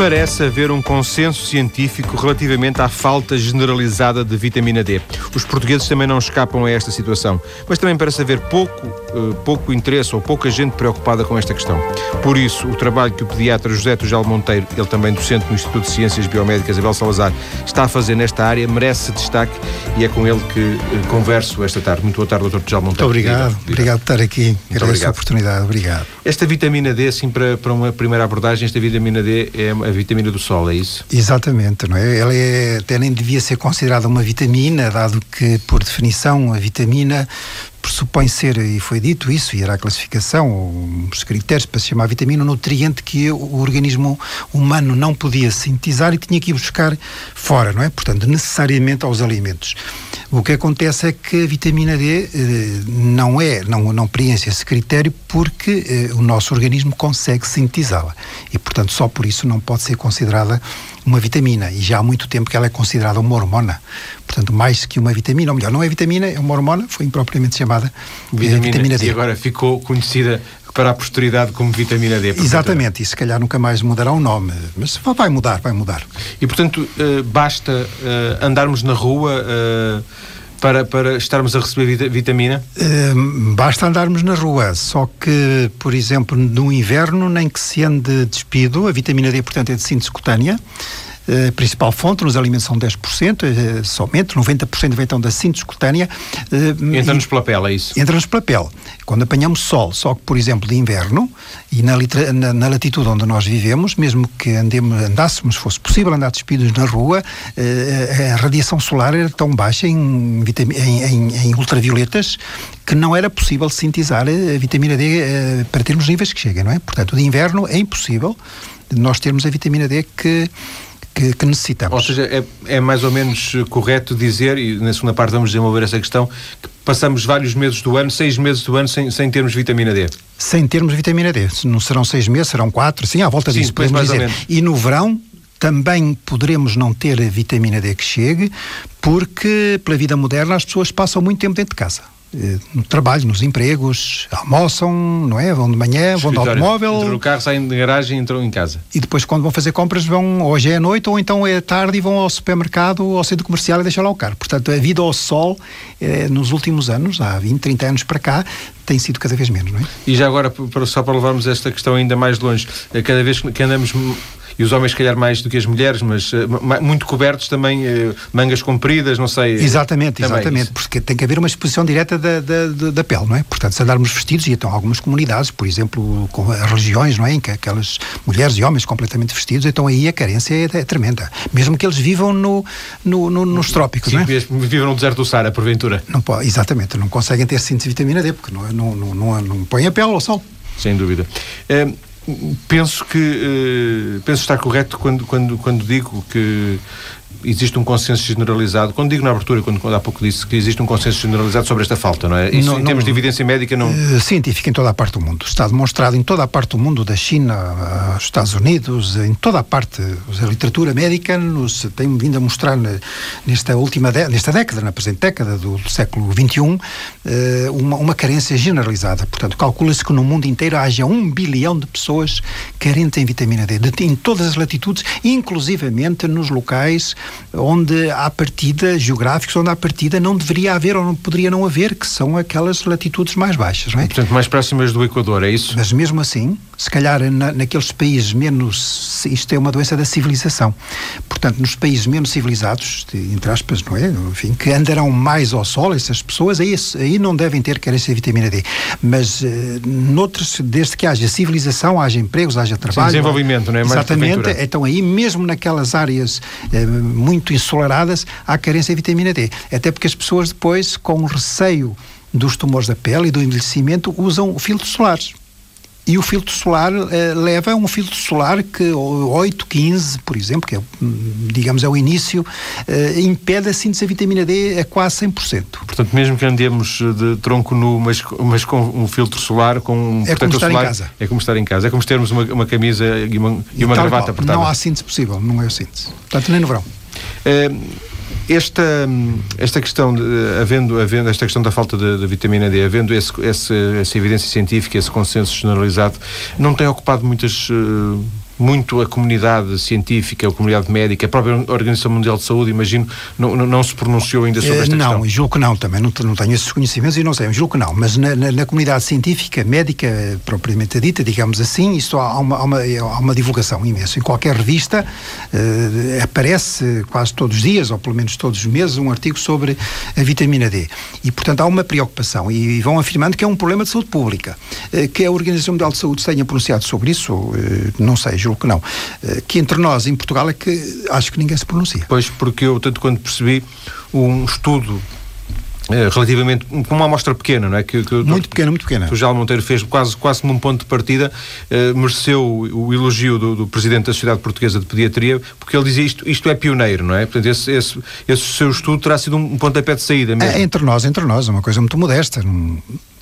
Parece haver um consenso científico relativamente à falta generalizada de vitamina D. Os portugueses também não escapam a esta situação, mas também parece haver pouco, uh, pouco interesse ou pouca gente preocupada com esta questão. Por isso, o trabalho que o pediatra José Tujal Monteiro, ele também docente no Instituto de Ciências Biomédicas Abel Salazar, está a fazer nesta área, merece destaque e é com ele que uh, converso esta tarde. Muito boa tarde, Dr. Tujal Monteiro. Muito obrigado, obrigado por estar aqui. Agradeço a oportunidade, obrigado. Esta vitamina D, assim, para, para uma primeira abordagem, esta vitamina D é a vitamina do sol, é isso? Exatamente, não é? Ela é, até nem devia ser considerada uma vitamina, dado que, por definição, a vitamina pressupõe ser, e foi dito isso, e era a classificação, os critérios para se chamar vitamina, um nutriente que o organismo humano não podia sintetizar e tinha que ir buscar fora, não é? Portanto, necessariamente aos alimentos. O que acontece é que a vitamina D eh, não é, não, não preenche esse critério porque eh, o nosso organismo consegue sintetizá-la. E, portanto, só por isso não pode ser considerada uma vitamina. E já há muito tempo que ela é considerada uma hormona. Portanto, mais que uma vitamina, ou melhor, não é vitamina, é uma hormona, foi impropriamente chamada vitamina, eh, vitamina D. E agora ficou conhecida para a posteridade como vitamina D. Exatamente, e se calhar nunca mais mudará o nome, mas vai mudar, vai mudar. E portanto, uh, basta uh, andarmos na rua. Uh, para, para estarmos a receber vitamina? basta andarmos na rua, só que, por exemplo, no inverno, nem que se ande despido, a vitamina D, portanto, é de síntese cutânea, a eh, principal fonte nos alimentos são 10%, eh, somente, 90% vem então da síntese cutânea. Eh, Entra-nos pela pele, é isso? Entra-nos pela pele. Quando apanhamos sol, só que, por exemplo, de inverno, e na, na, na latitude onde nós vivemos, mesmo que andemos, andássemos, fosse possível andar despidos na rua, a radiação solar era tão baixa em, em, em, em ultravioletas que não era possível sintetizar a vitamina D para termos níveis que cheguem, não é? Portanto, de inverno é impossível nós termos a vitamina D que que, que necessitamos. Ou seja, é, é, mais ou menos correto dizer, e na segunda parte vamos desenvolver essa questão, que passamos vários meses do ano, seis meses do ano, sem, sem termos vitamina D. Sem termos vitamina D. Não serão seis meses, serão quatro, sim, à volta sim, disso, podemos dizer. E no verão também poderemos não ter a vitamina D que chegue, porque pela vida moderna as pessoas passam muito tempo dentro de casa. Eh, no trabalho, nos empregos, almoçam, não é? Vão de manhã, vão de automóvel. Entram no carro, saem da garagem e entram em casa. E depois, quando vão fazer compras, vão hoje é à noite ou então é tarde e vão ao supermercado ou ao centro comercial e deixam lá o carro. Portanto, a vida ao sol, eh, nos últimos anos, há 20, 30 anos para cá, tem sido cada vez menos, não é? E já agora, só para levarmos esta questão ainda mais longe, eh, cada vez que andamos e os homens, se calhar, mais do que as mulheres, mas uh, muito cobertos também, uh, mangas compridas, não sei. Exatamente, exatamente, isso. porque tem que haver uma exposição direta da, da, da, pele, não é? Portanto, se andarmos vestidos, e então algumas comunidades, por exemplo, com as religiões, não é? Em que aquelas mulheres e homens completamente vestidos, então aí a carência é, é tremenda. Mesmo que eles vivam no, no, no nos trópicos, Sim, não é? vivam no deserto do Sara, porventura. Não pode, exatamente, não conseguem ter síntese de vitamina D, porque não, não, não, não, não põem a pele ao sol. Sem dúvida. É, penso que uh, penso estar correto quando, quando, quando digo que existe um consenso generalizado, quando digo na abertura, quando, quando há pouco disse que existe um consenso generalizado sobre esta falta, não é? Isso não, em termos de evidência médica não... Uh, científica em toda a parte do mundo. Está demonstrado em toda a parte do mundo, da China aos Estados Unidos, em toda a parte. A literatura médica nos tem vindo a mostrar nesta última nesta década, na presente década do, século XXI, uh, uma, uma carência generalizada. Portanto, calcula-se que no mundo inteiro haja um bilhão de pessoas carentes em vitamina D, de, em todas as latitudes, inclusivamente nos locais onde há partida, geográficos, onde há partida não deveria haver ou não poderia não haver, que são aquelas latitudes mais baixas, não é? Portanto, mais próximas do Equador, é isso? Mas mesmo assim, se calhar na, naqueles países menos. Isto é uma doença da civilização. Portanto, nos países menos civilizados, entre aspas, não é? Enfim, que andarão mais ao sol, essas pessoas, aí, aí não devem ter carência de vitamina D. Mas uh, noutros, desde que haja civilização, haja empregos, haja trabalho. Sim, desenvolvimento, não é? Mais Exatamente. Então, aí, mesmo naquelas áreas uh, muito ensolaradas, há carência de vitamina D. Até porque as pessoas depois, com receio dos tumores da pele e do envelhecimento, usam filtros solares. E o filtro solar eh, leva a um filtro solar que 8, 15, por exemplo, que é, digamos é o início, eh, impede a síntese da vitamina D a quase 100%. Portanto, mesmo que andemos de tronco nu, mas, mas com um filtro solar, com um é como estar solar, em casa. É como estar em casa. É como termos uma, uma camisa e uma, e, e uma gravata apertada. Não há síntese possível, não é o síntese. Portanto, nem no verão. Eh, esta, esta questão, de, havendo, havendo esta questão da falta da vitamina D, havendo esse, esse, essa evidência científica, esse consenso generalizado, não tem ocupado muitas, uh, muito a comunidade científica, a comunidade médica, a própria Organização Mundial de Saúde, imagino, não, não se pronunciou ainda sobre esta não, questão? Não, julgo que não, também não, não tenho esses conhecimentos e não sei, julgo que não, mas na, na, na comunidade científica, médica, propriamente dita, digamos assim, isso há uma, há uma, há uma divulgação imensa. Em qualquer revista uh, aparece quase todos os dias, ou pelo menos todos os meses, um artigo sobre a vitamina D. E, portanto, há uma preocupação e vão afirmando que é um problema de saúde pública. Uh, que a Organização Mundial de Saúde tenha pronunciado sobre isso, uh, não sei, julgo que não. que entre nós, em Portugal, é que acho que ninguém se pronuncia. Pois, porque eu, tanto quando percebi, um estudo é, relativamente com uma amostra pequena, não é? Que, que muito pequena, muito pequena. Que o João Monteiro fez quase, quase como um ponto de partida, uh, mereceu o, o elogio do, do, Presidente da Sociedade Portuguesa de Pediatria, porque ele dizia isto, isto é pioneiro, não é? Portanto, esse, esse, esse seu estudo terá sido um, um pontapé de saída mesmo. É, entre nós, entre nós, é uma coisa muito modesta. Não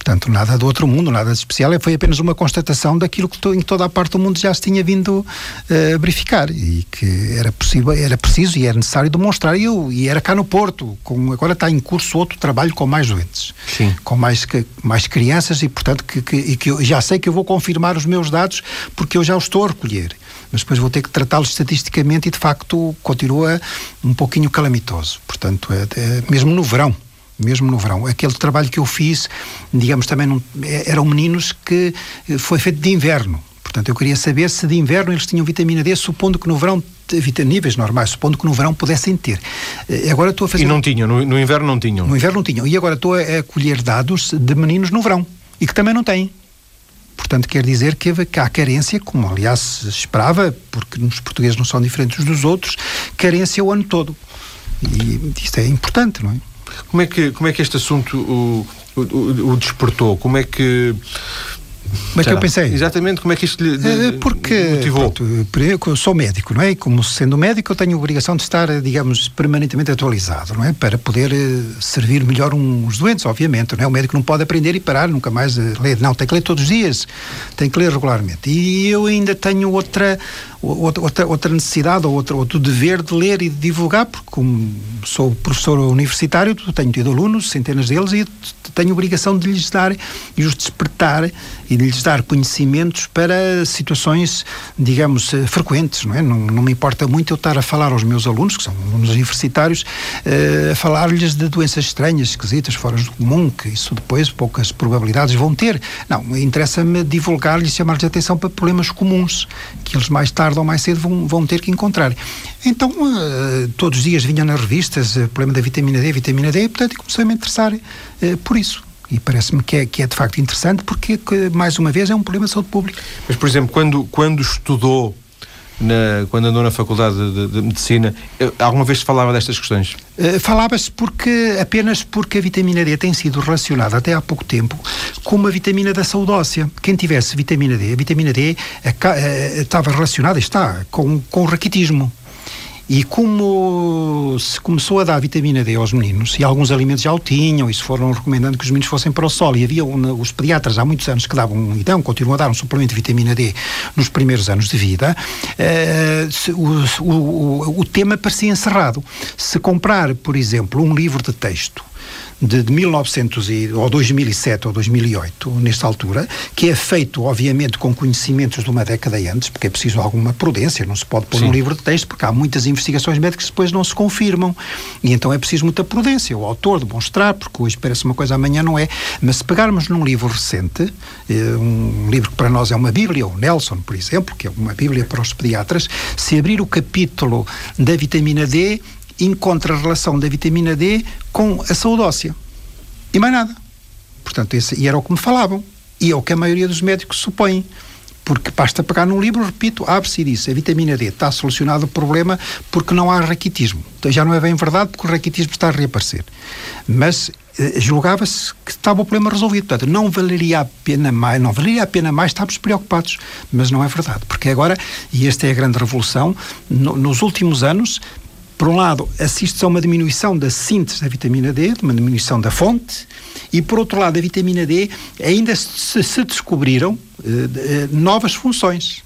Portanto, nada do outro mundo, nada de especial, foi apenas uma constatação daquilo que em toda a parte do mundo já se tinha vindo uh, a verificar e que era possível, era preciso e era necessário demonstrar. E, eu, e era cá no Porto, com, agora está em curso outro trabalho com mais doentes, Sim. com mais, mais crianças e, portanto, que, que, e que eu já sei que eu vou confirmar os meus dados porque eu já os estou a recolher. Mas depois vou ter que tratá-los estatisticamente e, de facto, continua um pouquinho calamitoso. Portanto, é, é mesmo no verão mesmo no verão. Aquele trabalho que eu fiz, digamos, também não, é, eram meninos que eh, foi feito de inverno. Portanto, eu queria saber se de inverno eles tinham vitamina D, supondo que no verão níveis normais, supondo que no verão pudessem ter. Eh, agora estou a fazer. E não tinham, no, no inverno não tinham. No inverno não tinham. E agora estou a, a colher dados de meninos no verão e que também não têm. Portanto, quer dizer que há carência, como aliás se esperava, porque os portugueses não são diferentes dos outros, carência o ano todo. E isto é importante, não é? Como é que, como é que este assunto o, o, o despertou? Como é que como é que eu pensei? Exatamente, como é que isto lhe, lhe Porque, motivou? Pronto, sou médico, não é? E como sendo médico eu tenho a obrigação de estar, digamos, permanentemente atualizado, não é? Para poder eh, servir melhor uns doentes, obviamente, não é? O médico não pode aprender e parar, nunca mais eh, ler. Não, tem que ler todos os dias, tem que ler regularmente. E eu ainda tenho outra, outra, outra necessidade ou outro, outro dever de ler e de divulgar, porque como sou professor universitário, tenho tido alunos, centenas deles, e tenho a obrigação de lhes dar e os despertar e de lhes dar conhecimentos para situações, digamos, eh, frequentes, não é? Não, não me importa muito eu estar a falar aos meus alunos, que são alunos universitários, uh, a falar-lhes de doenças estranhas, esquisitas, fora do comum, que isso depois poucas probabilidades vão ter. Não, interessa-me divulgar-lhes e chamar-lhes atenção para problemas comuns, que eles mais tarde ou mais cedo vão, vão ter que encontrar. Então, uh, todos os dias vinham nas revistas o problema da vitamina D, vitamina D, e portanto comecei a me interessar por isso. E parece-me que é, que é de facto interessante porque, mais uma vez, é um problema de saúde pública. Mas, por exemplo, quando, quando estudou, na, quando andou na Faculdade de, de, Medicina, eh, alguma vez se falava destas questões? Uh, Falava-se porque, apenas porque a vitamina D tem sido relacionada até há pouco tempo com uma vitamina da saúde óssea. Quem tivesse vitamina D, a vitamina D a, a, a, estava relacionada, está, com, com o raquitismo. E como se começou a dar vitamina D aos meninos, e alguns alimentos já o tinham, e se foram recomendando que os meninos fossem para o sol, e havia os pediatras há muitos anos que davam, e dão, continuam a dar um suplemento de vitamina D nos primeiros anos de vida, uh, o, o, o tema parecia encerrado. Se comprar, por exemplo, um livro de texto de, de 1900 e, ou 2007 ou 2008, nesta altura, que é feito, obviamente, com conhecimentos de uma década antes, porque é preciso alguma prudência, não se pode pôr Sim. um livro de texto, porque há muitas investigações médicas que depois não se confirmam. E então é preciso muita prudência, o autor demonstrar, porque hoje parece uma coisa, amanhã não é. Mas se pegarmos num livro recente, eh, um livro que para nós é uma Bíblia, o Nelson, por exemplo, que é uma Bíblia para os pediatras, se abrir o capítulo da vitamina D, encontra a relação da vitamina D com a saúde óssea. E mais nada. Portanto, esse, e era o que me falavam. E é o que a maioria dos médicos supõe. Porque basta pegar num livro, repito, abre-se e diz a vitamina D está solucionado o problema porque não há raquitismo. Então já não é bem verdade porque o raquitismo está a reaparecer. Mas eh, julgava-se que estava o problema resolvido. Portanto, não valeria a pena mais, não valeria a pena mais estarmos preocupados. Mas não é verdade. Porque agora, e esta é a grande revolução, no, nos últimos anos por um lado, assiste-se a uma diminuição da síntese da vitamina D, uma diminuição da fonte, e por outro lado, a vitamina D ainda se, se descobriram eh, eh, novas funções.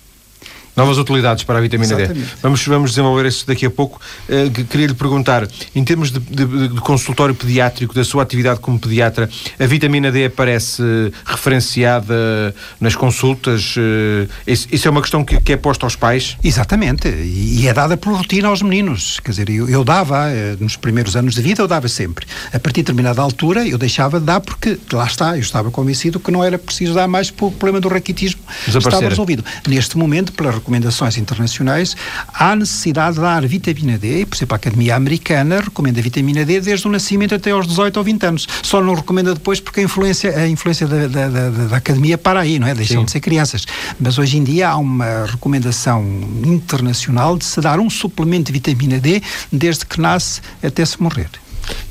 Novas utilidades para a vitamina Exatamente. D. Vamos, vamos desenvolver isso daqui a pouco. Uh, queria lhe perguntar, em termos de, de, de, consultório pediátrico, da sua atividade como pediatra, a vitamina D aparece referenciada nas consultas? Uh, isso, isso, é uma questão que, que, é posta aos pais? Exatamente, e, é dada por rotina aos meninos. Quer dizer, eu, eu dava, uh, nos primeiros anos de vida, eu dava sempre. A partir de determinada altura, eu deixava de dar porque, lá está, eu estava convencido que não era preciso dar mais porque o problema do raquitismo estava resolvido. Neste momento, pela recomendações internacionais, há necessidade de dar vitamina D, por exemplo, a Academia Americana recomenda vitamina D desde o nascimento até aos 18 ou 20 anos. Só não recomenda depois porque a influência, a influência da, da, da, da Academia para aí, não é? Deixam Sim. de ser crianças. Mas hoje em dia há uma recomendação internacional de se dar um suplemento de vitamina D desde que nasce até se morrer.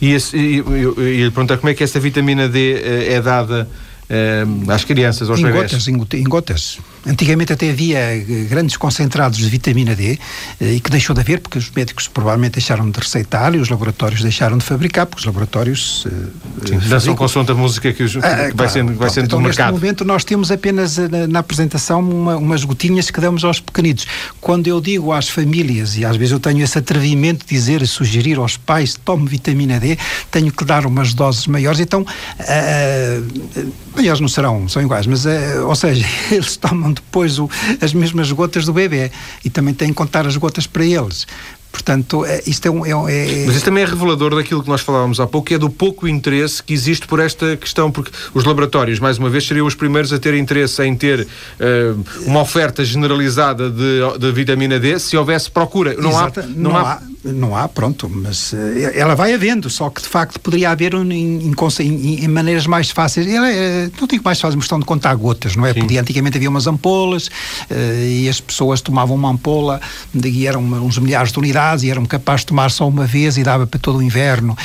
E, esse, e, e, e lhe perguntar como é que essa vitamina D uh, é dada uh, às crianças, aos em bebés? Gotas, em, em gotas. Antigamente até havia eh, grandes concentrados de vitamina D eh, e que deixou de haver porque os médicos provavelmente deixaram de receitar e os laboratórios deixaram de fabricar porque os laboratórios uh, Sim, dançam consoante a música que, os, que ah, vai claro, sendo, vai sendo então, do mercado. Neste momento nós temos apenas na, na apresentação uma, umas gotinhas que damos aos pequenitos. Quando eu digo às famílias e às vezes eu tenho esse atrevimento de dizer e sugerir aos pais tome vitamina D, tenho que dar umas doses maiores. Então, uh, aliás não serão, são iguais, mas uh, ou seja, eles tomam depois o, as mesmas gotas do bebê e também têm que contar as gotas para eles. Portanto, é, isto é um. É, é... Mas isso também é revelador daquilo que nós falávamos há pouco, que é do pouco interesse que existe por esta questão, porque os laboratórios, mais uma vez, seriam os primeiros a ter interesse em ter uh, uma oferta generalizada de, de, vitamina D se houvesse procura. Não Exato, há. Não, não há, há não há, pronto, mas uh, ela vai havendo, só que de facto poderia haver um, em, em, em, maneiras mais fáceis. Ela, uh, não digo mais fácil, mas questão de contar gotas, não é? Sim. Podia, antigamente havia umas ampolas uh, e as pessoas tomavam uma ampola e eram uns milhares de unidades e eram capazes de tomar só uma vez e dava para todo o inverno.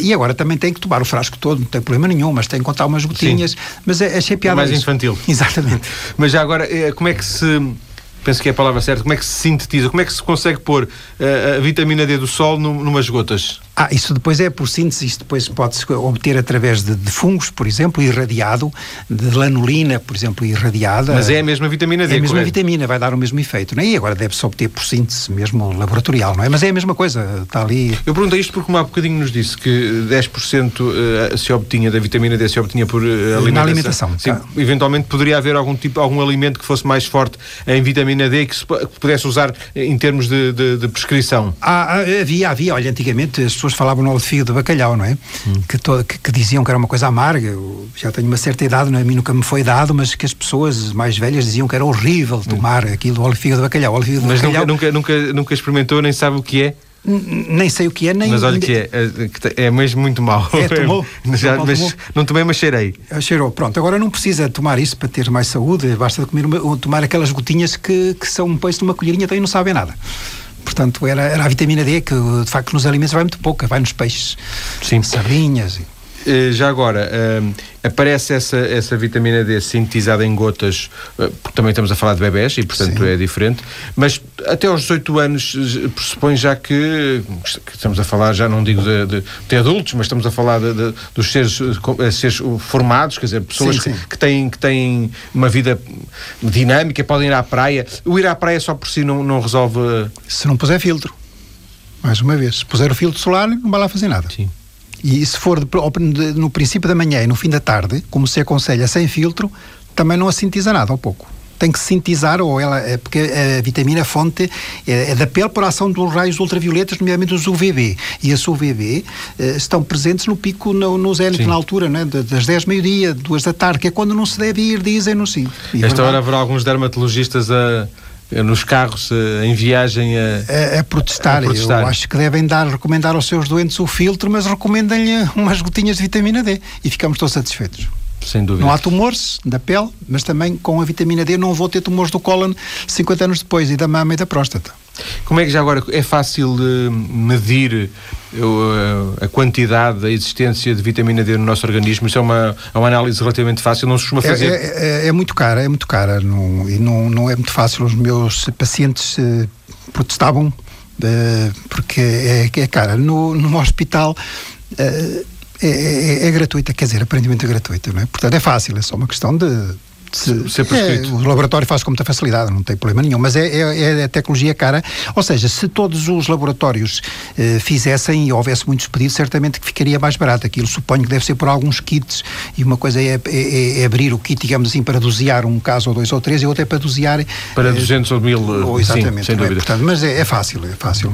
e agora também tem que tomar o frasco todo, não tem problema nenhum, mas tem que contar umas gotinhas. Sim. Mas achei piada. É mais isso. infantil. Exatamente. mas já agora, como é que se penso que é a palavra certa, como é que se sintetiza, como é que se consegue pôr uh, a vitamina D do sol num, numas gotas? Ah, isso depois é por síntese, isso depois pode-se obter através de, de, fungos, por exemplo, irradiado, de lanolina, por exemplo, irradiada. Mas é a mesma vitamina D, É a mesma correto? vitamina, vai dar o mesmo efeito, não é? E agora deve-se obter por síntese mesmo laboratorial, não é? Mas é a mesma coisa, está ali... Eu perguntei isto porque há bocadinho nos disse que 10% eh, se obtinha da vitamina D, se obtinha por alimentação. Na alimentação. Sim, tá. eventualmente poderia haver algum tipo, algum alimento que fosse mais forte em vitamina D que se que pudesse usar em termos de, de, de prescrição? Ah, havia, havia. Olha, antigamente as pessoas falavam no de fígado de bacalhau, não é? Hum. Que, to, que, que, diziam que era uma coisa amarga. Eu já tenho uma certa idade, não é? a mim nunca me foi dado, mas que as pessoas mais velhas diziam que era horrível tomar hum. aquilo, óleo de fígado de bacalhau. Óleo de fígado mas de bacalhau. Nunca, nunca, nunca, experimentou, nem sabe o que é? Nem sei o que é, nem. Mas olha que é, é, é mesmo muito mau. É, tomou? Já, mas tomou? não tomei, mas cheirei. Ah, cheirou, pronto. Agora não precisa tomar isso para ter mais saúde, basta comer uma, tomar aquelas gotinhas que, que são um peixe numa colherinha e não sabem nada. Portanto, era, era a vitamina D que, de facto, nos alimentos vai muito pouca, vai nos peixes. Sim. Sardinhas. Eh, já agora, uh, aparece essa, essa vitamina D sintetizada em gotas, uh, porque também estamos a falar de bebés e, portanto, Sim. é diferente, mas até aos 18 anos pressupõe já que, que, estamos a falar, já não digo de, de, de adultos, mas estamos a falar de, dos seres, seres formados, quer dizer, pessoas sim, sim. Que, que, têm, que têm uma vida dinâmica, podem ir à praia. O ir à praia só por si não, não resolve. Se não puser filtro. Mais uma vez, se puser o filtro solar, não vai lá fazer nada. Sim. E se for no princípio da manhã e no fim da tarde, como se aconselha sem filtro, também não a sintetiza nada, ou pouco. Tem que sintetizar, ou ela, é porque a vitamina fonte é, é da pele por ação dos raios ultravioletas, nomeadamente os UVB. E as UVB eh, estão presentes no pico, no, no zénito, na altura, né? das 10 meio-dia, 2 da tarde, que é quando não se deve ir, dizem no sim. Esta hora haverá alguns dermatologistas a nos carros eh, em viagem a, a, protestar. a, protestar. Eu acho que devem dar, recomendar aos seus doentes o filtro, mas recomendem-lhe umas gotinhas de vitamina D e ficamos todos satisfeitos. Sem dúvida. Não há tumores da pele, mas também com a vitamina D não vou ter tumores do cólon 50 anos depois e da mama e da próstata. Como é que já agora é fácil medir uh, a quantidade, a existência de vitamina D no nosso organismo? Isso é uma, é uma análise relativamente fácil, não se costuma é, fazer? É, é, é muito cara, é muito cara não, e não, não é muito fácil. Os meus pacientes uh, protestavam uh, porque é, é cara. No, no hospital é, é, é, gratuita, quer dizer, aparentemente é gratuita, não é? Portanto, é fácil, é só uma questão de se, ser prescrito. É, o laboratório faz com muita facilidade, não tem problema nenhum, mas é, é, é tecnologia cara. Ou seja, se todos os laboratórios eh, fizessem e houvesse muitos pedidos, certamente que ficaria mais barato. Aquilo suponho que deve ser por alguns kits e uma coisa é, é, é abrir o kit, digamos assim, para dosear um caso ou dois ou três e outra é para dosear. Para eh, 200 ou mil. Ou, exatamente, sim, sem é? dúvida. Portanto, mas é, é, fácil, é fácil.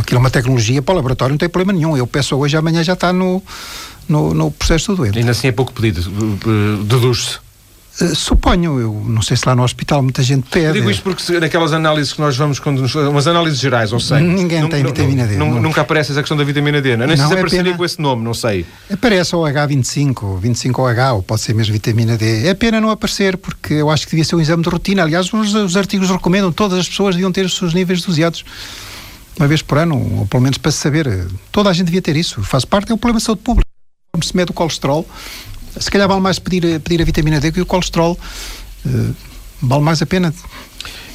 Aquilo é uma tecnologia para o laboratório, não tem problema nenhum. Eu peço hoje, amanhã já está no, no, no processo do doente. Ainda assim é pouco pedido, eh, deduz-se. Uh, suponho, eu não sei se lá no hospital muita gente pede. Eu digo isto porque se, naquelas análises que nós vamos, quando nos, umas análises gerais, ou sei. Ninguém tem vitamina D. Não, nunca aparece essa questão da vitamina D. Não, é? nem sei se é apareceria pena, com esse nome, não sei. Aparece o H25, 25OH, ou pode ser mesmo vitamina D. É pena não aparecer, porque eu acho que devia ser um exame de rotina. Aliás, os, os artigos recomendam, todas as pessoas deviam ter os seus níveis doseados uma vez por ano, ou pelo menos para se saber. Toda a gente devia ter isso. Faz parte, é um problema de saúde pública. Como se mede o colesterol, se calhar vale mais pedir, pedir a vitamina D que o colesterol. Uh, vale mais a pena.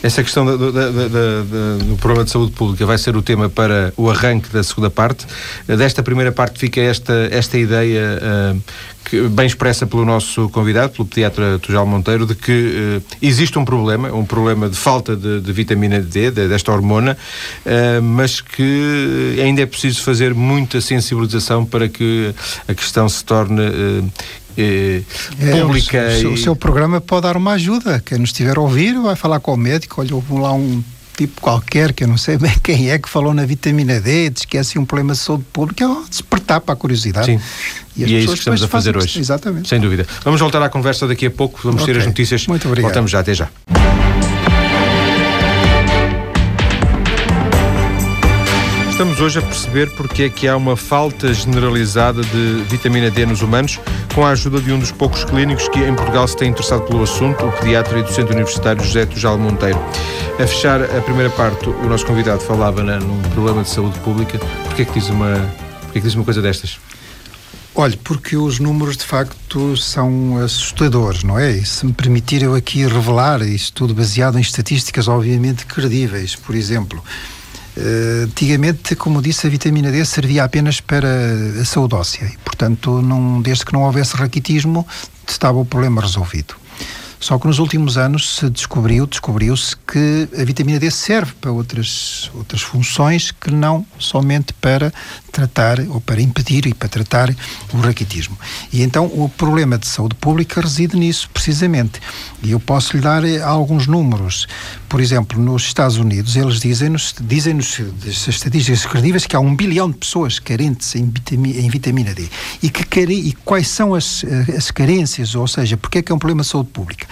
Essa questão do, do, do, do, problema de saúde pública vai ser o tema para o arranque da segunda parte. Desta primeira parte fica esta, esta ideia uh, que, bem expressa pelo nosso convidado, pelo pediatra Tujal Monteiro, de que uh, existe um problema, um problema de falta de, de vitamina D, de, desta hormona, uh, mas que ainda é preciso fazer muita sensibilização para que a questão se torne eh, pública. É, o, seu, e... o, seu, programa pode dar uma ajuda. Quem nos estiver a ouvir vai falar com o médico. Olha, houve lá um tipo qualquer, que eu não sei bem quem é, que falou na vitamina D, diz que é assim um problema de saúde pública, é despertar para a curiosidade. Sim. E, e é isso que estamos a fazer hoje. Exatamente. Sem dúvida. Vamos voltar à conversa daqui a pouco, vamos okay. ter as notícias. Muito obrigado. Voltamos já, até já. Estamos hoje a perceber porque é que há uma falta generalizada de vitamina D nos humanos, com a ajuda de um dos poucos clínicos que em Portugal se tem interessado pelo assunto, o pediatra e docente universitário José Tujal Monteiro. A fechar a primeira parte, o nosso convidado falava né, num problema de saúde pública. Porquê é que diz uma, é que diz uma coisa destas? Olhe, porque os números de facto são assustadores, não é? E se me permitir eu aqui revelar isto tudo baseado em estatísticas obviamente credíveis, por exemplo, Uh, antigamente, como disse, a vitamina D servia apenas para a saúde óssea e, portanto, não, desde que não houvesse raquitismo, estava o problema resolvido. Só que nos últimos anos se descobriu, descobriu-se que a vitamina D serve para outras, outras funções que não somente para tratar ou para impedir e para tratar o raquitismo. E então o problema de saúde pública reside nisso, precisamente. E eu posso lhe dar eh, alguns números. Por exemplo, nos Estados Unidos, eles dizem-nos, dizem-nos, as estatísticas credíveis, que há um bilhão de pessoas carentes em vitamina, em vitamina D. E, que, e quais são as, eh, as carências, ou seja, porque é que é um problema de saúde pública?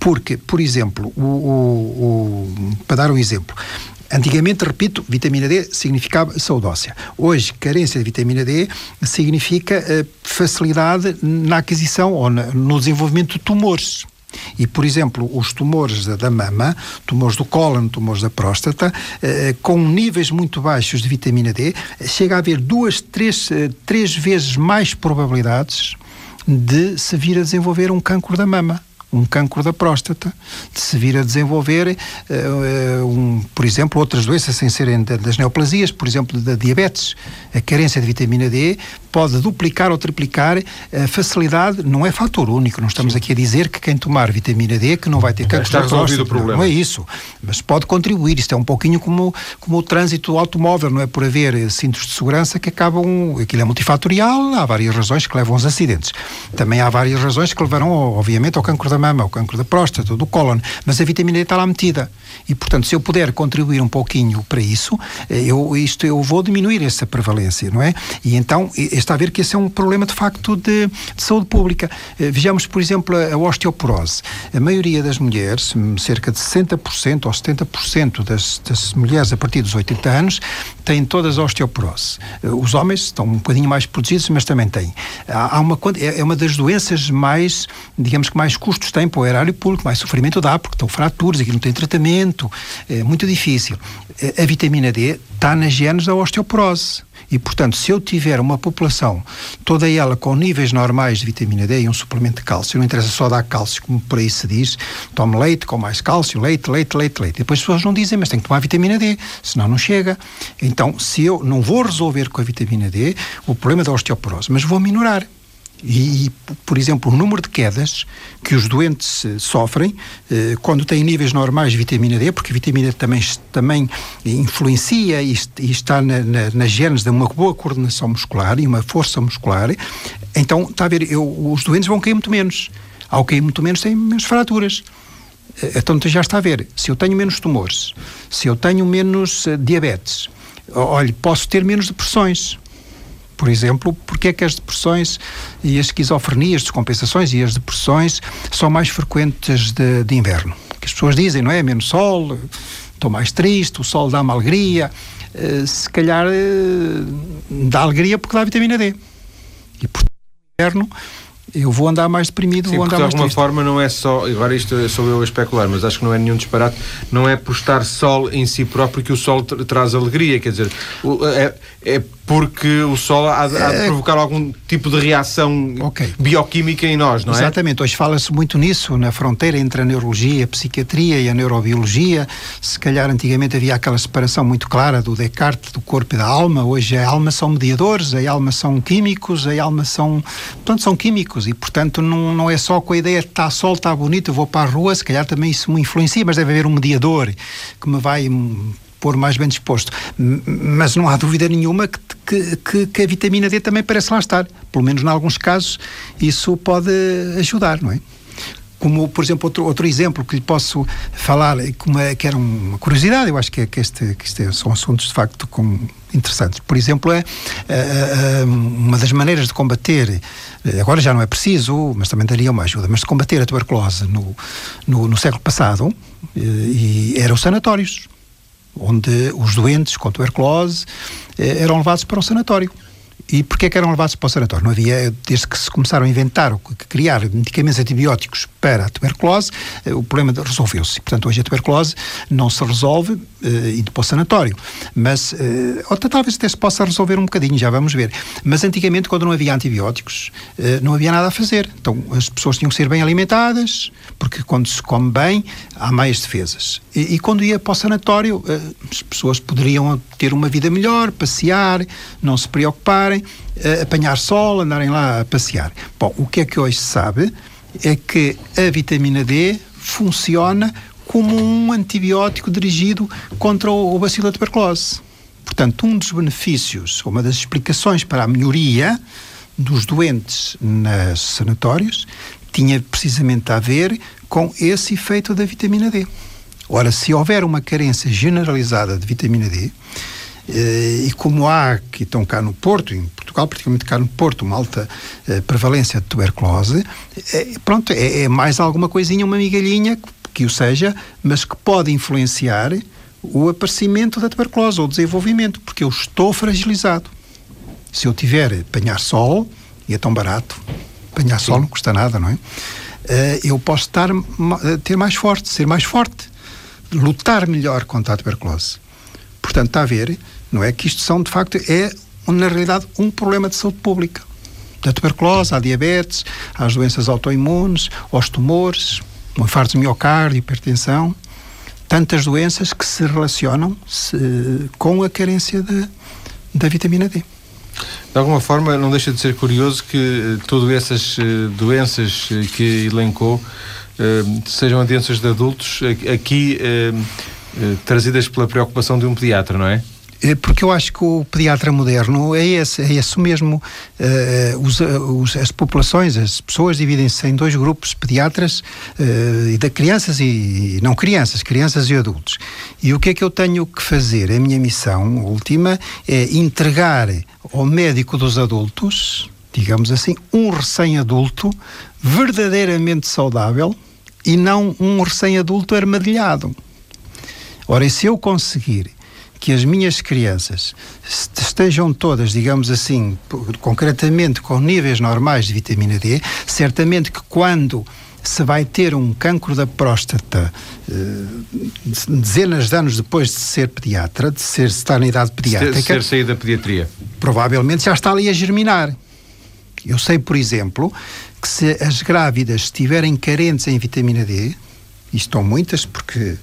Porque, por exemplo, o, o, o, para dar um exemplo, Antigamente, repito, vitamina D significava saúde óssea. Hoje, carência de vitamina D significa uh, facilidade na aquisição ou na, no desenvolvimento de tumores. E, por exemplo, os tumores da, mama, tumores do cólon, tumores da próstata, eh, com níveis muito baixos de vitamina D, chega a haver duas, três, eh, três vezes mais probabilidades de se vir a desenvolver um cancro da mama um cancro da próstata, de se vir a desenvolver, uh, um, por exemplo, outras doenças sem serem das neoplasias, por exemplo, da diabetes. A carência de vitamina D pode duplicar ou triplicar a facilidade, não é fator único, não estamos Sim. aqui a dizer que quem tomar vitamina D que não vai ter cancro Está da próstata. o problema. Não é isso, mas pode contribuir. Isto é um pouquinho como, como o trânsito automóvel, não é por haver cintos de segurança que acabam, aquilo é multifatorial, há várias razões que levam aos acidentes. Também há várias razões que levarão, obviamente, ao cancro da mama, ao cancro da próstata, do cólon, mas a vitamina D está lá metida. E, portanto, se eu puder contribuir um pouquinho para isso, eh, eu, isto, eu vou diminuir essa prevalência, não é? E então, está a ver que esse é um problema, de facto, de, de saúde pública. Eh, vejamos, por exemplo, a, osteoporose. A maioria das mulheres, hum, cerca de 60% ou 70% das, das mulheres a partir dos 80 anos, têm todas a osteoporose. Eh, os homens estão um bocadinho mais protegidos, mas também têm. Há uma, é, é uma das doenças mais, digamos que mais custos têm para o erário público, mais sofrimento dá, porque estão fraturas, aqui não tem tratamento, é muito difícil. Eh, a vitamina D está nas genes da osteoporose. E, portanto, se eu tiver uma população, toda ela com níveis normais de vitamina D e um suplemento de cálcio, não interessa só dar cálcio, como por aí se diz, tome leite com mais cálcio, leite, leite, leite, leite. Depois as pessoas não dizem, mas tem que tomar vitamina D, senão não chega. Então, se eu não vou resolver com a vitamina D o problema da osteoporose, mas vou minorar E, por exemplo, o número de quedas que os doentes eh, sofrem eh, quando têm níveis normais de vitamina D, porque a vitamina D também, também influencia e, está na, na, nas genes de uma boa coordenação muscular e uma força muscular, então, está a ver, eu, os doentes vão cair muito menos. Ao cair muito menos, têm menos fraturas. Eh, então, já está a ver, se eu tenho menos tumores, se eu tenho menos diabetes, olha, posso ter menos depressões por exemplo, porque é que as depressões e as esquizofrenias, descompensações e as depressões são mais frequentes de, de inverno? Que as pessoas dizem, não é? Menos sol, estou mais triste, o sol dá-me alegria. Uh, se calhar uh, dá alegria porque dá vitamina D. E, portanto, no inverno eu vou andar mais deprimido, Sim, vou andar de mais alguma triste. forma não é só, agora isto sou eu a especular, mas acho que não é nenhum disparate, não é por estar sol em si próprio que o sol tra traz alegria, quer dizer, é, é porque o sol há, há de é. provocar algum tipo de reação okay. bioquímica em nós, não é? Exatamente, hoje fala-se muito nisso, na fronteira entre a neurologia, a psiquiatria e a neurobiologia. Se calhar antigamente havia aquela separação muito clara do Descartes, do corpo e da alma. Hoje a alma são mediadores, a alma são químicos, a alma são. Portanto, são químicos e, portanto, não, não é só com a ideia de está sol, está bonito, eu vou para a rua, se calhar também isso me influencia, mas deve haver um mediador que me vai pôr mais bem disposto. Mas não há dúvida nenhuma que, que, que, que a vitamina D também parece lá estar. Pelo menos em alguns casos isso pode ajudar, não é? como por exemplo outro, outro exemplo que lhe posso falar como é, que era uma curiosidade eu acho que, que, este, que este são assuntos de facto com, interessantes por exemplo é uh, uma das maneiras de combater agora já não é preciso mas também daria uma ajuda mas de combater a tuberculose no, no, no século passado uh, e eram os sanatórios onde os doentes com tuberculose eh, eram levados para o sanatório. E porquê que eram levados para o sanatório? Não havia, desde que se começaram a inventar, ou criar medicamentos antibióticos para a tuberculose, eh, o problema resolveu-se. Portanto, hoje a tuberculose não se resolve uh, indo para o sanatório. Mas, uh, ou talvez até se possa resolver um bocadinho, já vamos ver. Mas antigamente, quando não havia antibióticos, uh, não havia nada a fazer. Então, as pessoas tinham que ser bem alimentadas, porque quando se come bem, há mais defesas. E, e quando ia para o sanatório, as pessoas poderiam ter uma vida melhor, passear, não se preocuparem, apanhar sol, andarem lá a passear. Bom, o que é que hoje se sabe é que a vitamina D funciona como um antibiótico dirigido contra o, bacilo da tuberculose. Portanto, um dos benefícios, uma das explicações para a melhoria dos doentes nos sanatórios tinha precisamente a ver com esse efeito da vitamina D. Ora, se houver uma carência generalizada de vitamina D, eh, e como há que estão cá no Porto, em Portugal, particularmente cá no Porto, uma alta eh, prevalência de tuberculose, eh, pronto, é, é, mais alguma coisinha, uma migalhinha que, que o seja, mas que pode influenciar o aparecimento da tuberculose ou o desenvolvimento, porque eu estou fragilizado. Se eu tiver apanhar sol, e é tão barato, apanhar Sim. sol não custa nada, não é? Uh, eu posso estar, ter mais forte, ser mais forte, lutar melhor contra a tuberculose. Portanto, está a ver, não é que isto são, de facto, é, na realidade, um problema de saúde pública. Da tuberculose, à diabetes, às doenças autoimunes, aos tumores, o infarto de miocárdio, hipertensão, tantas doenças que se relacionam -se com a carência da, da vitamina D. De alguma forma, não deixa de ser curioso que eh, todas essas eh, doenças eh, que elencou sejam doenças de adultos aqui trazidas pela preocupação de um pediatra, não é? É, porque eu acho que o pediatra moderno é esse, é esse mesmo. Uh, os, os, as populações, as pessoas dividem-se em dois grupos, pediatras e de crianças e, e, não crianças, crianças e adultos. E o que é que eu tenho que fazer? A minha missão última é entregar ao médico dos adultos, digamos assim, um recém-adulto verdadeiramente saudável e não um recém-adulto armadilhado. Ora, e se eu conseguir que as minhas crianças estejam todas, digamos assim, concretamente com níveis normais de vitamina D, certamente que quando se vai ter um cancro da próstata eh, dezenas de anos depois de ser pediatra, de ser estar na idade pediátrica, de ser saído da pediatria, provavelmente já está ali a germinar. Eu sei, por exemplo, que se as grávidas estiverem carentes em vitamina D, e estão muitas porque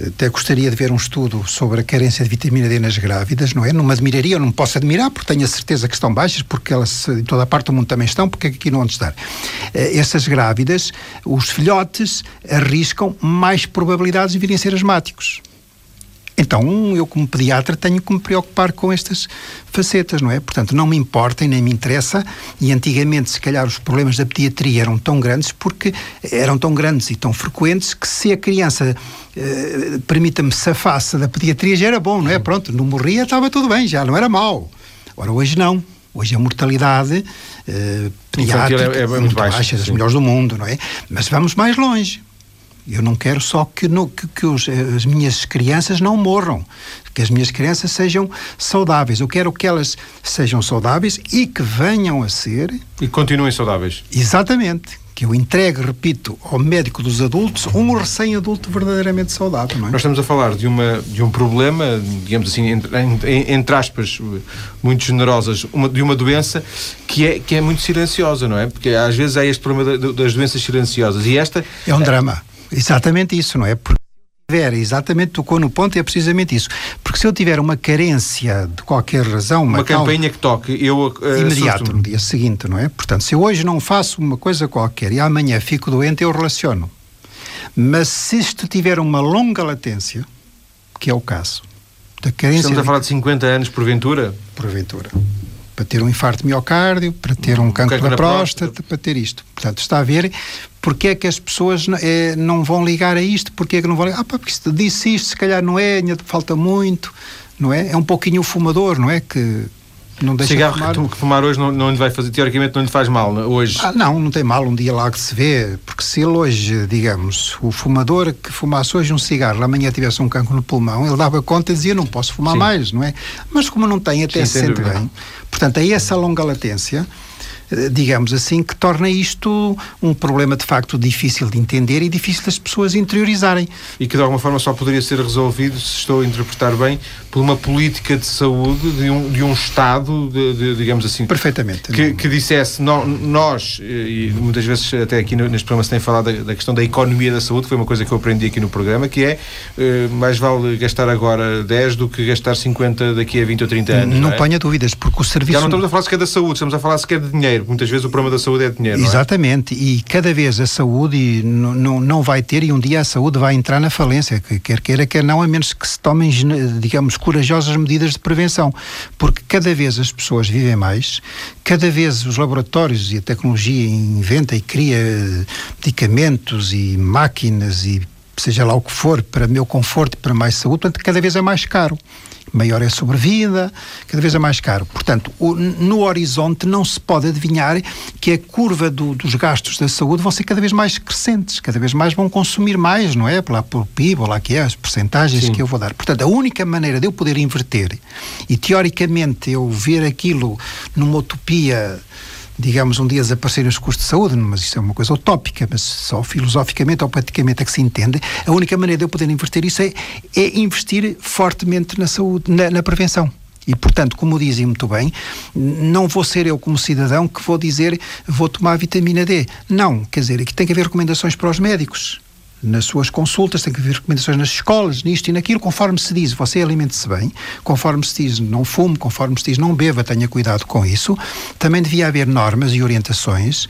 até gostaria de ver um estudo sobre a carência de vitamina D nas grávidas, não é? Não me admiraria, não me posso admirar, porque tenho a certeza que estão baixas, porque elas em toda a parte do mundo também estão, porque aqui não onde estar. Eh, essas grávidas, os filhotes arriscam mais probabilidades de virem a ser asmáticos. Então, eu como pediatra tenho que me preocupar com estas facetas, não é? Portanto, não me importa e nem me interessa, e antigamente, se calhar, os problemas da pediatria eram tão grandes porque eram tão grandes e tão frequentes que se a criança, eh, permita-me, safasse da pediatria já era bom, não é? Pronto, não morria, estava tudo bem, já não era mau. Ora, hoje não. Hoje a mortalidade eh, pediátrica é, é, é, muito baixa, baixa das melhores do mundo, não é? Mas vamos mais longe. Eu não quero só que, no, que, que os, as minhas crianças não morram, que as minhas crianças sejam saudáveis. Eu quero que elas sejam saudáveis e que venham a ser. E continuem saudáveis. Exatamente que eu entregue, repito, ao médico dos adultos um recém-adulto verdadeiramente saudável. Não é? Nós estamos a falar de, uma, de um problema, digamos assim, entre, entre aspas, muito generosas, uma, de uma doença que é, que é muito silenciosa, não é? Porque às vezes há este problema das doenças silenciosas e esta... É um drama. Exatamente isso, não é? Porque tiver, exatamente tocou no ponto, e é precisamente isso. Porque se eu tiver uma carência de qualquer razão, uma, uma campainha que toque, eu uh, imediato no dia seguinte, não é? Portanto, se eu hoje não faço uma coisa qualquer e amanhã fico doente, eu relaciono. Mas se isto tiver uma longa latência, que é o caso da carência. Estamos a falar de 50 anos, porventura? Porventura para ter um infarto de miocárdio, para ter um, um cancro da próstata, próstata, para ter isto. Portanto, está a ver porque é que as pessoas é, não vão ligar a isto, porque é que não vão ligar, ah, porque isto, disse isto, se calhar não é, ainda falta muito, não é? É um pouquinho o fumador, não é? Que não deixa Cigarro de fumar. que fumar hoje não, não lhe vai fazer, teoricamente não lhe faz mal, é? hoje? Ah, não, não tem mal, um dia lá que se vê, porque se ele hoje, digamos, o fumador que fumasse hoje um cigarro, amanhã tivesse um cancro no pulmão, ele dava conta e dizia, não posso fumar Sim. mais, não é? Mas como não tem, até Sim, se sente bem. Portanto, é essa longa latência digamos assim, que torna isto um problema de facto difícil de entender e difícil das pessoas interiorizarem. E que de alguma forma só poderia ser resolvido, se estou a interpretar bem, por uma política de saúde de um, de um Estado, de, de, digamos assim. Perfeitamente. Que, que dissesse, no, nós, e muitas vezes até aqui neste programa se tem falado da, da, questão da economia da saúde, que foi uma coisa que eu aprendi aqui no programa, que é eh, mais vale gastar agora 10 do que gastar 50 daqui a 20 ou 30 anos. Não, não é? ponha dúvidas, porque o serviço. Já não estamos a falar sequer da saúde, estamos a falar sequer de dinheiro dinheiro. Muitas vezes o problema da saúde é dinheiro. É? Exatamente. É? E cada vez a saúde não, não vai ter, e um dia a saúde vai entrar na falência, quer queira, quer não, a menos que se tomem, digamos, corajosas medidas de prevenção. Porque cada vez as pessoas vivem mais, cada vez os laboratórios e a tecnologia inventa e cria medicamentos e máquinas e seja lá o que for, para meu conforto e para mais saúde, portanto, cada vez é mais caro maior é a sobrevida, cada vez é mais caro. Portanto, o, no horizonte não se pode adivinhar que a curva do, dos gastos da saúde vão ser cada vez mais crescentes, cada vez mais vão consumir mais, não é? Lá por PIB, ou lá que é, as percentagens que eu vou dar. Portanto, a única maneira de eu poder inverter e teoricamente eu ver aquilo numa utopia digamos, um dia desaparecerem os custos de saúde, mas isso é uma coisa utópica, mas só filosoficamente ou praticamente é que se entende. A única maneira de eu poder inverter isso é, é investir fortemente na saúde, na, na prevenção. E, portanto, como dizem muito bem, não vou ser eu, como cidadão, que vou dizer vou tomar vitamina D. Não, quer dizer, aqui tem que haver recomendações para os médicos nas suas consultas, tem que haver recomendações nas escolas, nisto e naquilo, conforme se diz, você alimente-se bem, conforme se diz, não fume, conforme se diz, não beba, tenha cuidado com isso. Também devia haver normas e orientações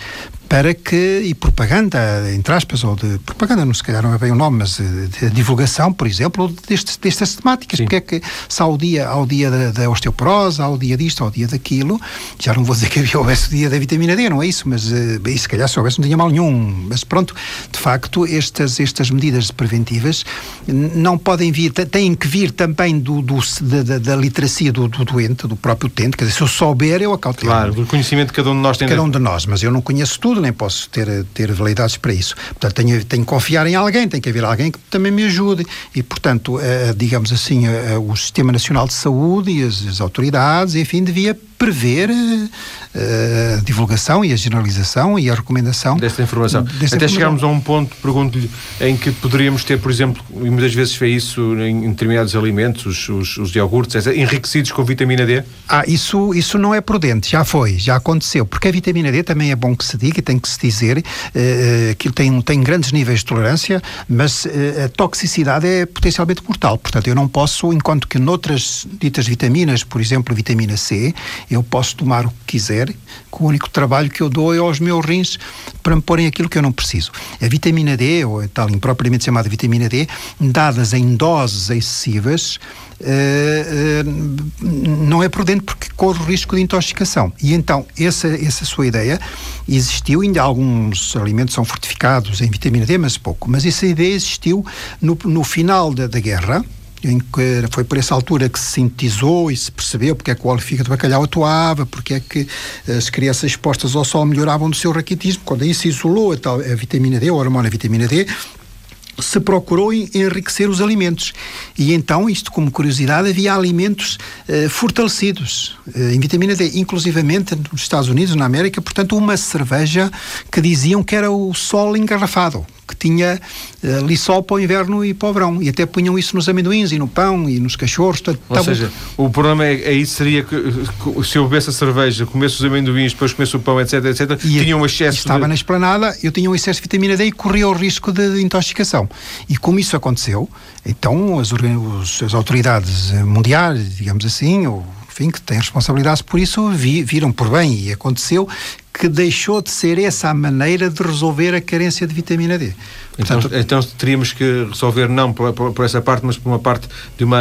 para que, e propaganda, entre aspas, ou de propaganda, não se calhar não é bem o nome, mas de, de divulgação, por exemplo, destes, destas temáticas. Sim. Porque é que se há o dia, há o dia da, da, osteoporose, há o dia disto, há o dia daquilo, já não vou dizer que havia houvesse o dia da vitamina D, não é isso, mas e se calhar se houvesse não tinha mal nenhum. Mas pronto, de facto, estas, estas medidas preventivas não podem vir, têm que vir também do, do da, da, literacia do, do, doente, do próprio utente, quer dizer, se eu souber, eu acautelo. Claro, do conhecimento que cada um de nós tem. Cada um de nós, mas eu não conheço tudo, nem posso ter, ter validades para isso. Portanto, tenho, tenho que confiar em alguém, tem que haver alguém que também me ajude. E, portanto, digamos assim, o Sistema Nacional de Saúde e as, as autoridades, enfim, devia prever uh, a divulgação e a generalização e a recomendação desta informação. Desta Até chegarmos a um ponto, pergunto-lhe, em que poderíamos ter, por exemplo, e muitas vezes vê isso em determinados alimentos, os, os, os iogurtes, enriquecidos com vitamina D? Ah, isso, isso não é prudente, já foi, já aconteceu, porque a vitamina D também é bom que se diga e tem que se dizer uh, que tem, tem grandes níveis de tolerância, mas uh, a toxicidade é potencialmente mortal. Portanto, eu não posso, enquanto que noutras ditas vitaminas, por exemplo, vitamina C, eu posso tomar o que quiser, que o único trabalho que eu dou é aos meus rins para me porem aquilo que eu não preciso. A vitamina D, ou a tal impropriamente chamada vitamina D, dadas em doses excessivas, Uh, uh, não é prudente porque corre o risco de intoxicação. E então, essa, essa sua ideia existiu, ainda alguns alimentos são fortificados em vitamina D, mas pouco. Mas essa ideia existiu no, no final da, da guerra, em que foi por essa altura que se sintetizou e se percebeu porque é que o óleo de bacalhau atuava, porque é que as crianças expostas ao sol melhoravam do seu raquitismo. Quando aí se isolou a, tal, a vitamina D, a hormona vitamina D, se procurou enriquecer os alimentos. E então, isto como curiosidade, havia alimentos eh, fortalecidos eh, em vitamina D, inclusivamente nos Estados Unidos, na América, portanto, uma cerveja que diziam que era o sol engarrafado que tinha uh, liçol para o inverno e para o verão. E até punham isso nos amendoins e no pão e nos cachorros. Ou seja, o problema é, aí seria que se eu bebesse a cerveja, comesse os amendoins, depois comesse o pão, etc, etc, e tinha um excesso. Estava de... na esplanada, eu tinha um excesso de vitamina D e corria o risco de, de intoxicação. E como isso aconteceu, então as, as autoridades mundiais, digamos assim, ou enfim, que têm responsabilidades por isso, vi, viram por bem e aconteceu que deixou de ser essa a maneira de resolver a carência de vitamina D. Então, Portanto, então, então teríamos que resolver não por, por, por, essa parte, mas por uma parte de uma...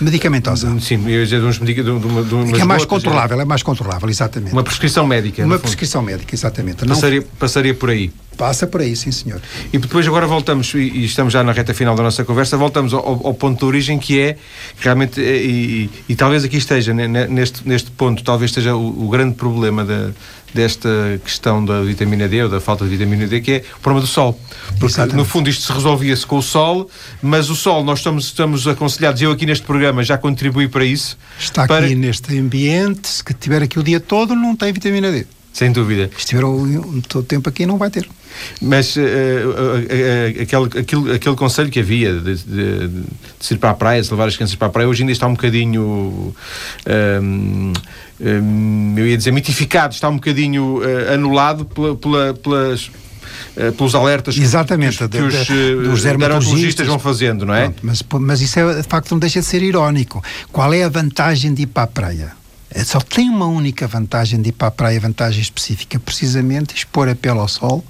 Medicamentosa. Sim, eu ia dizer de, uns, de, de, uma, de umas é mais gotas, controlável, é. é mais controlável, exatamente. Uma prescrição médica. Uma prescrição médica, exatamente. Passaria, não... passaria por aí. Passa por aí, sim, senhor. E depois agora voltamos, e, estamos já na reta final da nossa conversa, voltamos ao, ao ponto de origem que é realmente, e, e, e, talvez aqui esteja, neste, neste ponto, talvez esteja o, o grande problema da, desta questão da vitamina D ou da falta de vitamina D, que é o problema do sol. Porque, Exatamente. no fundo, isto se resolvia-se com o sol, mas o sol, nós estamos, estamos aconselhados, eu aqui neste programa já contribuí para isso. Está para... aqui neste ambiente, se tiver aqui o dia todo, não tem vitamina D. Sem dúvida. Se todo o tempo aqui, não vai ter. Mas uh, uh, uh, aquele, aquele, aquele conselho que havia de, de, de, ir para a praia, de levar as crianças para a praia, hoje ainda está um bocadinho. Um, um, eu ia dizer mitificado, está um bocadinho anulado pela, pela, pelas pelos alertas Exatamente, que, que, os, os dermatologistas vão fazendo, não é? Pronto, mas, mas isso é, de facto não deixa de ser irónico. Qual é a vantagem de ir para a praia? É, só tem uma única vantagem de ir para a praia, vantagem específica, precisamente expor a pele ao sol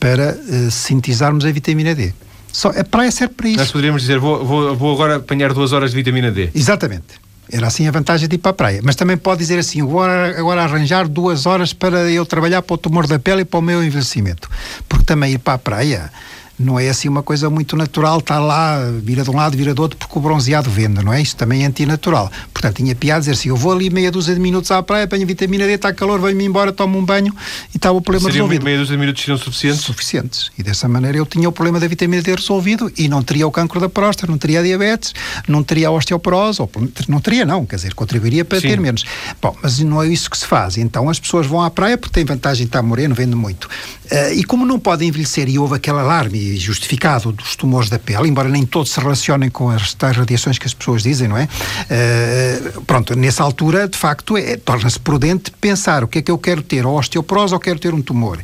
para uh, sintetizarmos a vitamina D. Só, a praia serve para isso. Nós poderíamos dizer, vou, vou, vou agora apanhar duas horas de vitamina D. Exatamente. Era assim a vantagem de ir para a praia. Mas também pode dizer assim: vou agora arranjar duas horas para eu trabalhar para o tumor da pele e para o meu envelhecimento. Porque também ir para a praia não é assim uma coisa muito natural, está lá, vira de um lado, vira do outro, porque o bronzeado vende, não é? Isto também é antinatural. Portanto, tinha piada dizer assim: eu vou ali meia dúzia de minutos à praia, apanho vitamina D, está calor, venho-me embora, tomo um banho e está o problema Seria resolvido. meia dúzia de minutos seriam suficientes? Suficientes. E dessa maneira eu tinha o problema da vitamina D resolvido e não teria o cancro da próstata, não teria a diabetes, não teria a osteoporose, ou não teria, não, quer dizer, contribuiria para Sim. ter menos. Bom, mas não é isso que se faz. Então as pessoas vão à praia porque têm vantagem de estar moreno, vende muito. Uh, e como não podem envelhecer, e houve aquele alarme justificado dos tumores da pele, embora nem todos se relacionem com as tais radiações que as pessoas dizem, não é? Uh, pronto, nessa altura, de facto, é, torna-se prudente pensar o que é que eu quero ter, a osteoporose ou quero ter um tumor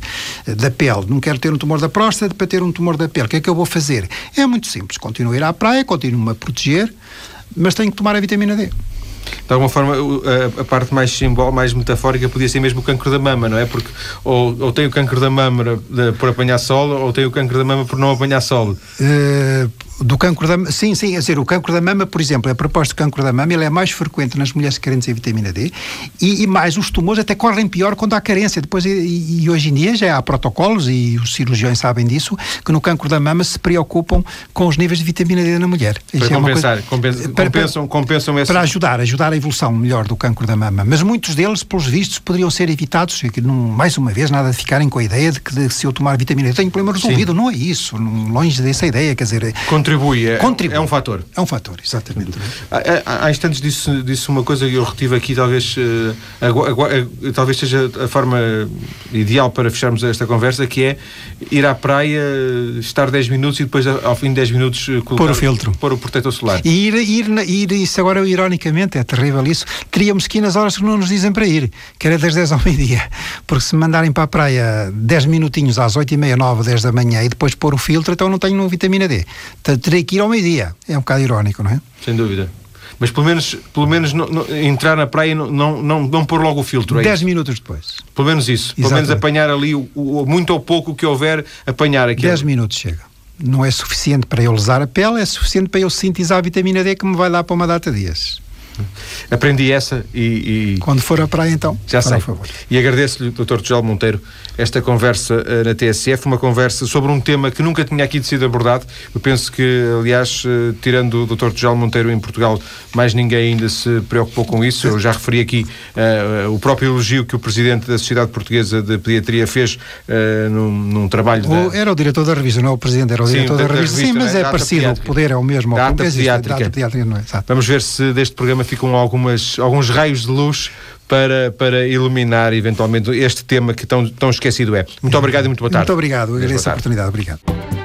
uh, da pele. Não quero ter um tumor da próstata para ter um tumor da pele. O que é que eu vou fazer? É muito simples. Continuo a ir à praia, continuo-me a proteger, mas tenho que tomar a vitamina D de alguma forma a, parte mais simbólica, mais metafórica podia ser mesmo o cancro da mama, não é? Porque ou, ou tem o cancro da mama por apanhar sol ou tem o cancro da mama por não apanhar sol. Uh, do cancro da sim, sim, é dizer, o cancro da mama, por exemplo, a proposta do cancro da mama, ele é mais frequente nas mulheres carentes em vitamina D e, e mais os tumores até correm pior quando há carência. Depois, e, e, hoje em dia já há protocolos e os cirurgiões sabem disso, que no cancro da mama se preocupam com os níveis de vitamina D na mulher. Para Isso compensar, é coisa, para, compensam, compensam esse... Para ajudar, ajudar a evolução melhor do cancro da mama. Mas muitos deles, pelos vistos, poderiam ser evitados, e não, mais uma vez, nada de ficarem com a ideia de que de, se eu tomar vitamina D tenho problema resolvido. Sim. Não é isso, longe dessa ideia, quer dizer... Contribuem Contribui, é, Contribui. é um fator. É um fator, exatamente. Há, instantes disse, disse uma coisa que eu retive aqui, talvez, uh, agora, agora, talvez seja a forma ideal para fecharmos esta conversa, que é ir à praia, estar 10 minutos e depois, ao fim de 10 minutos, colocar, pôr o filtro. Pôr o protetor solar. E ir, ir, ir, isso agora, ironicamente, é terrível isso. Teríamos que ir nas horas que não nos dizem para ir, que era das 10 ao meio-dia. Porque se mandarem para a praia 10 minutinhos às 8 e meia, 9, 10 da manhã e depois pôr o filtro, então não tenho vitamina D. Terei que ir ao meio-dia. É um bocado irónico, não é? Sem dúvida. Mas pelo menos, pelo menos não, não, entrar na praia e não, não, não, não pôr logo o filtro. É 10 isso? minutos depois. Pelo menos isso. Pelo menos apanhar ali o, o, muito ou pouco que houver, apanhar aquilo. 10 minutos chega. Não é suficiente para eu lesar a pele, é suficiente para eu sintetizar a vitamina D que me vai dar para uma data de dias. Aprendi essa e, e, Quando for à praia, então. Já sei. E agradeço-lhe, Dr. Tujal Monteiro, esta conversa uh, na TSF, uma conversa sobre um tema que nunca tinha aqui sido abordado. Eu penso que, aliás, uh, tirando o Dr. Tujal Monteiro em Portugal, mais ninguém ainda se preocupou com isso. Eu já referi aqui uh, o próprio elogio que o Presidente da Sociedade Portuguesa de Pediatria fez num, num, trabalho. O, da... Era o diretor da revista, não é o Presidente, era o diretor Sim, da, da, revista. Sim, mas né? é parecido, o poder é o mesmo. Da ata pediátrica. pediátrica não é? Vamos ver se deste programa ficam algumas, alguns raios de luz para, para iluminar eventualmente este tema que tão, tão esquecido é. Muito obrigado e muito boa tarde. Muito obrigado, agradeço a oportunidade. Obrigado.